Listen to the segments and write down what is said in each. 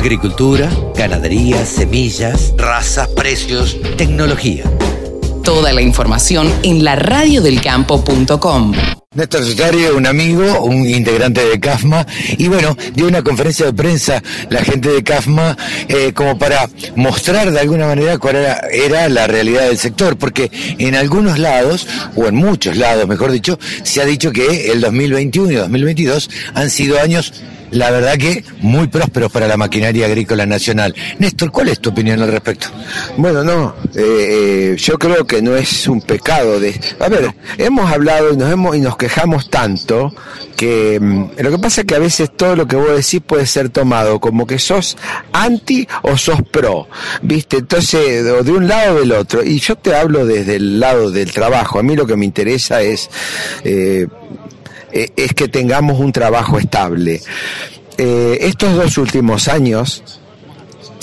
Agricultura, ganadería, semillas, razas, precios, tecnología. Toda la información en la radiodelcampo.com. Néstor Sosario, un amigo, un integrante de CAFMA, y bueno, dio una conferencia de prensa la gente de CAFMA eh, como para mostrar de alguna manera cuál era, era, la realidad del sector, porque en algunos lados, o en muchos lados, mejor dicho, se ha dicho que el 2021 y 2022 han sido años la verdad que muy prósperos para la maquinaria agrícola nacional. Néstor, ¿cuál es tu opinión al respecto? Bueno, no, eh, eh, yo creo que no es un pecado de... A ver, hemos hablado y nos, hemos, y nos quejamos tanto que mm, lo que pasa es que a veces todo lo que vos decís puede ser tomado como que sos anti o sos pro, ¿viste? Entonces, de un lado o del otro. Y yo te hablo desde el lado del trabajo. A mí lo que me interesa es... Eh, eh, es que tengamos un trabajo estable. Eh, estos dos últimos años,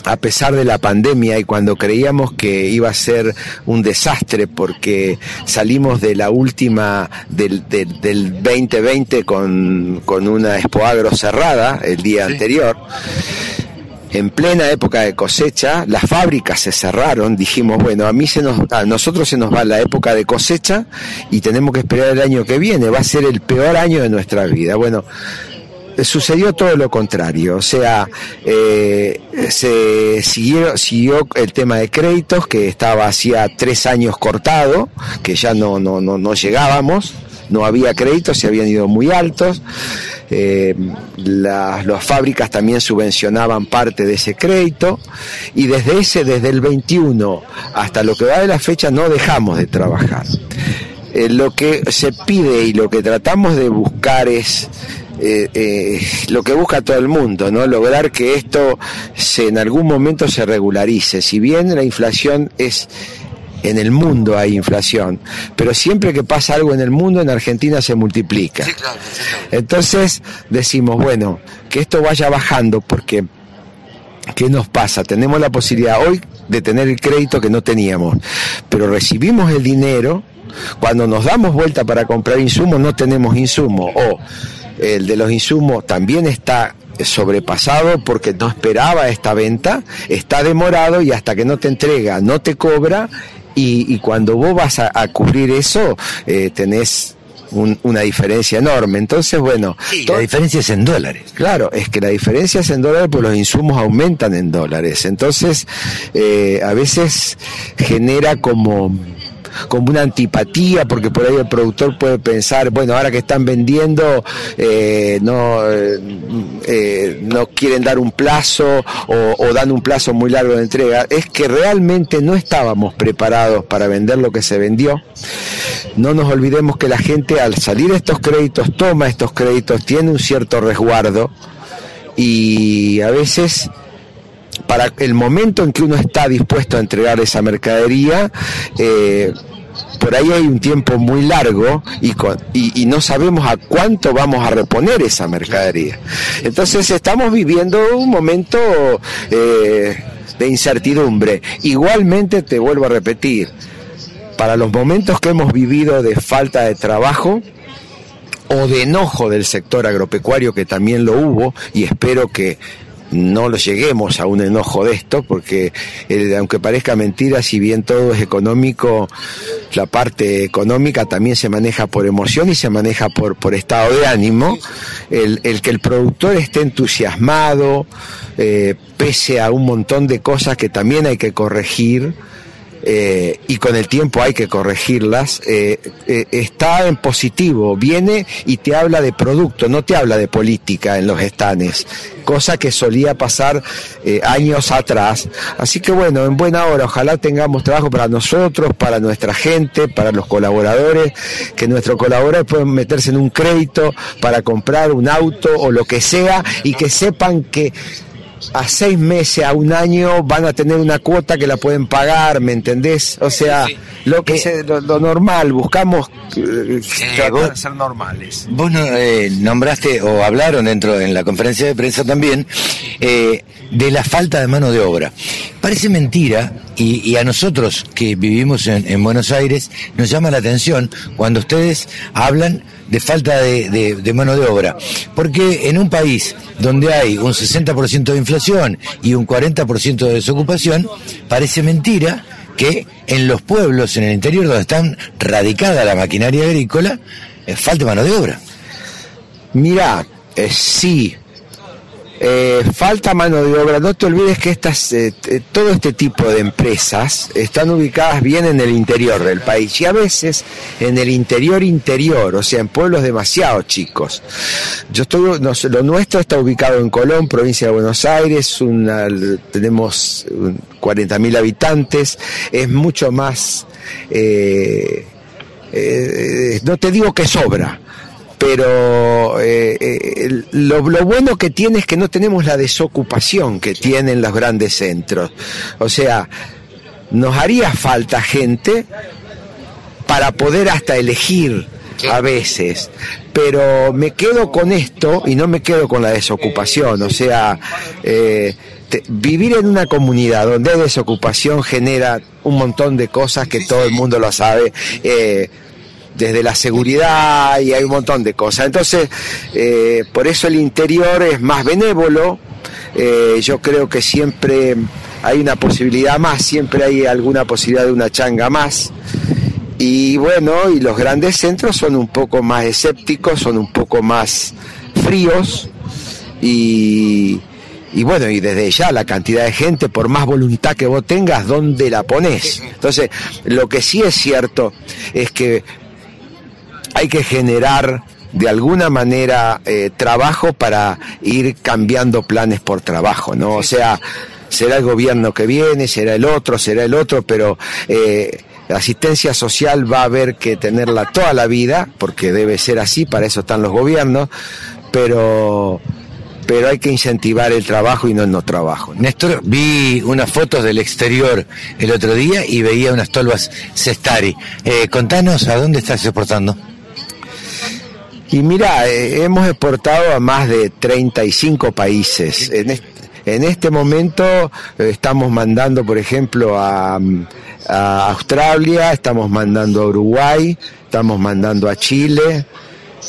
a pesar de la pandemia y cuando creíamos que iba a ser un desastre porque salimos de la última del, 2020 con, con, una expoagro cerrada el día anterior, en plena época de cosecha, las fábricas se cerraron, dijimos, bueno, a mí se nos, a nosotros se nos va la época de cosecha y tenemos que esperar el año que viene, va a ser el peor año de nuestra vida. Bueno, sucedió todo lo contrario, o sea, eh, se siguió, siguió el tema de créditos que estaba hacía tres años cortado, que ya no, no, no, no llegábamos, no había créditos, se habían ido muy altos. Eh, las, fábricas también subvencionaban parte de ese crédito y desde ese, desde el 21 hasta lo que va de la fecha no dejamos de trabajar. Eh, lo que se pide y lo que tratamos de buscar es eh, lo que busca todo el mundo, ¿no? Lograr que esto se, en algún momento se regularice. Si bien la inflación es en el mundo hay inflación, pero siempre que pasa algo en el mundo, en Argentina se multiplica. Entonces decimos, bueno, que esto vaya bajando porque ¿qué nos pasa? Tenemos la posibilidad hoy de tener el crédito que no teníamos, pero recibimos el dinero, cuando nos damos vuelta para comprar insumos no tenemos insumos, o el de los insumos también está sobrepasado porque no esperaba esta venta, está demorado y hasta que no te entrega, no te cobra y, cuando vos vas a, cubrir eso, eh, tenés una diferencia enorme. Entonces, bueno. la diferencia es en dólares. Claro, es que la diferencia es en dólares porque los insumos aumentan en dólares. Entonces, eh, a veces genera como como una antipatía, porque por ahí el productor puede pensar, bueno, ahora que están vendiendo, eh, no, eh, eh, no quieren dar un plazo o, o, dan un plazo muy largo de entrega. Es que realmente no estábamos preparados para vender lo que se vendió. No nos olvidemos que la gente al salir estos créditos toma estos créditos, tiene un cierto resguardo y a veces para el momento en que uno está dispuesto a entregar esa mercadería, eh, por ahí hay un tiempo muy largo y, no sabemos a cuánto vamos a reponer esa mercadería. Entonces estamos viviendo un momento eh, de incertidumbre. Igualmente te vuelvo a repetir, para los momentos que hemos vivido de falta de trabajo, o de enojo del sector agropecuario, que también lo hubo, y espero que no lo lleguemos a un enojo de esto, porque eh, aunque parezca mentira, si bien todo es económico, la parte económica también se maneja por emoción y se maneja por, por estado de ánimo. El, el que el productor esté entusiasmado, eh, pese a un montón de cosas que también hay que corregir, eh, y con el tiempo hay que corregirlas, eh, eh, está en positivo, viene y te habla de producto, no te habla de política en los estanes, cosa que solía pasar años atrás. Así que bueno, en buena hora, ojalá tengamos trabajo para nosotros, para nuestra gente, para los colaboradores, que nuestros colaboradores puedan meterse en un crédito para comprar un auto o lo que sea y que sepan que a seis meses, a un año, van a tener una cuota que la pueden pagar, ¿me entendés? O sea, lo que es lo, normal, buscamos eh, eh ser normales. Vos eh, nombraste o hablaron dentro en la conferencia de prensa también eh, de la falta de mano de obra. Parece mentira y, a nosotros que vivimos en, en Buenos Aires nos llama la atención cuando ustedes hablan de falta de, mano de obra. Porque en un país donde hay un 60% de inflación y un 40% de desocupación, parece mentira que en los pueblos, en el interior donde están radicada la maquinaria agrícola, eh, falte mano de obra. Mira, eh, sí, eh, falta mano de obra. No te olvides que estas, eh, todo este tipo de empresas están ubicadas bien en el interior del país y a veces en el interior interior, o sea, en pueblos demasiado chicos. Yo estoy, lo nuestro está ubicado en Colón, provincia de Buenos Aires, una, tenemos 40.000 habitantes, es mucho más, eh, no te digo que sobra, pero eh, eh, lo, bueno que tiene es que no tenemos la desocupación que tienen los grandes centros. O sea, nos haría falta gente para poder hasta elegir a veces, pero me quedo con esto y no me quedo con la desocupación. O sea, eh, vivir en una comunidad donde hay desocupación genera un montón de cosas que todo el mundo lo sabe desde la seguridad y hay un montón de cosas. Entonces, eh, por eso el interior es más benévolo. Eh, yo creo que siempre hay una posibilidad más, siempre hay alguna posibilidad de una changa más. Y bueno, y los grandes centros son un poco más escépticos, son un poco más fríos y, y bueno, y desde ya la cantidad de gente, por más voluntad que vos tengas, ¿dónde la pones? Entonces, lo que sí es cierto es que hay que generar de alguna manera eh, trabajo para ir cambiando planes por trabajo, ¿no? O sea, será el gobierno que viene, será el otro, será el otro, pero eh, la asistencia social va a haber que tenerla toda la vida, porque debe ser así, para eso están los gobiernos, pero pero hay que incentivar el trabajo y no el no trabajo. Néstor, vi unas fotos del exterior el otro día y veía unas tolvas Cestari. Eh, contanos a dónde estás exportando. Y mira, eh, hemos exportado a más de 35 países. En, en este momento eh, estamos mandando, por ejemplo, a, Australia, estamos mandando a Uruguay, estamos mandando a Chile,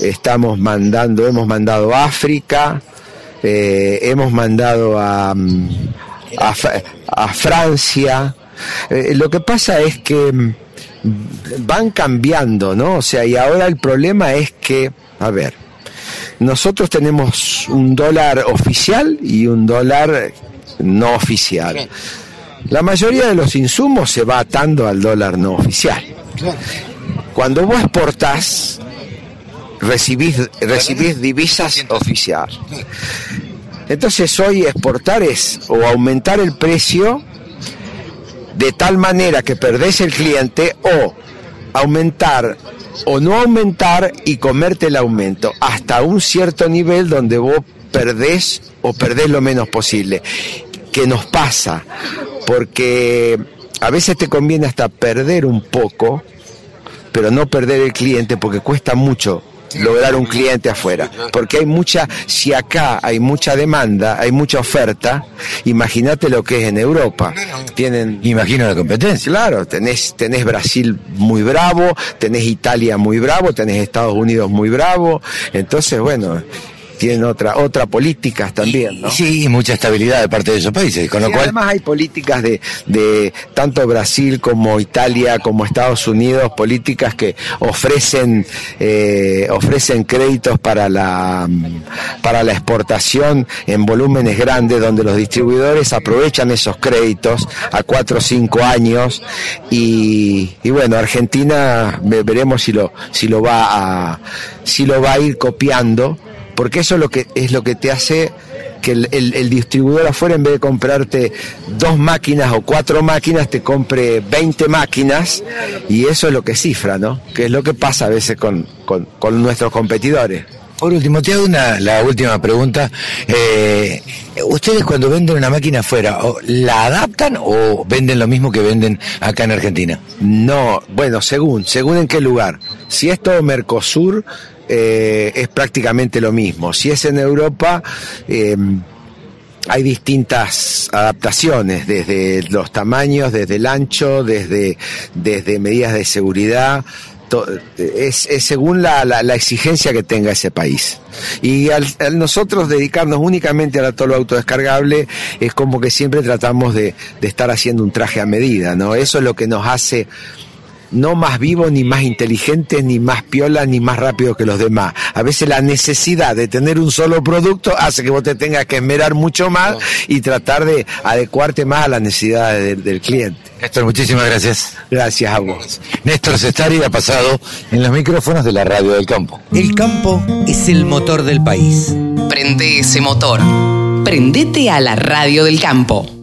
estamos mandando, hemos mandado a África, eh, hemos mandado a, a, Francia. Lo que pasa es que mm, van cambiando, ¿no? O sea, y ahora el problema es que a ver, nosotros tenemos un dólar oficial y un dólar no oficial. La mayoría de los insumos se va atando al dólar no oficial. Cuando vos exportás, recibís, recibís divisas oficiales. Entonces hoy exportar es o aumentar el precio de tal manera que perdés el cliente o aumentar o no aumentar y comerte el aumento hasta un cierto nivel donde vos perdés o perdés lo menos posible. ¿Qué nos pasa? Porque a veces te conviene hasta perder un poco, pero no perder el cliente porque cuesta mucho lograr un cliente afuera. Porque hay mucha, si acá hay mucha demanda, hay mucha oferta, imagínate lo que es en Europa. Tienen. Imagino la competencia. Claro, tenés, tenés Brasil muy bravo, tenés Italia muy bravo, tenés Estados Unidos muy bravo. Entonces, bueno, tienen otra otra políticas también, ¿no? Sí, y mucha estabilidad de parte de esos países, con lo cual además hay políticas de, de tanto Brasil como Italia como Estados Unidos, políticas que ofrecen eh, ofrecen créditos para la para la exportación en volúmenes grandes donde los distribuidores aprovechan esos créditos a cuatro o cinco años y, y bueno Argentina veremos si lo si lo va a si lo va a ir copiando porque eso es lo que, es lo que te hace que el, distribuidor afuera en vez de comprarte dos máquinas o cuatro máquinas te compre 20 máquinas y eso es lo que cifra, ¿no? Que es lo que pasa a veces con, nuestros competidores. Por último, te hago una, la última pregunta. Eh, ¿Ustedes cuando venden una máquina afuera, la adaptan o venden lo mismo que venden acá en Argentina? No, bueno, según, según en qué lugar. Si es todo Mercosur, eh, es prácticamente lo mismo. Si es en Europa, em, hay distintas adaptaciones, desde los tamaños, desde el ancho, desde, desde medidas de seguridad, es, según la, exigencia que tenga ese país. Y al, nosotros dedicarnos únicamente a todo lo autodescargable, es como que siempre tratamos de estar haciendo un traje a medida, ¿no? Eso es lo que nos hace no más vivo, ni más inteligente, ni más piola, ni más rápido que los demás. A veces la necesidad de tener un solo producto hace que vos te tengas que esmerar mucho más y tratar de adecuarte más a las necesidades del cliente. Néstor, muchísimas gracias. Gracias a vos. Néstor Cestari ha pasado en los micrófonos de la radio del campo. El campo es el motor del país. Prende ese motor. Prendete a la radio del campo.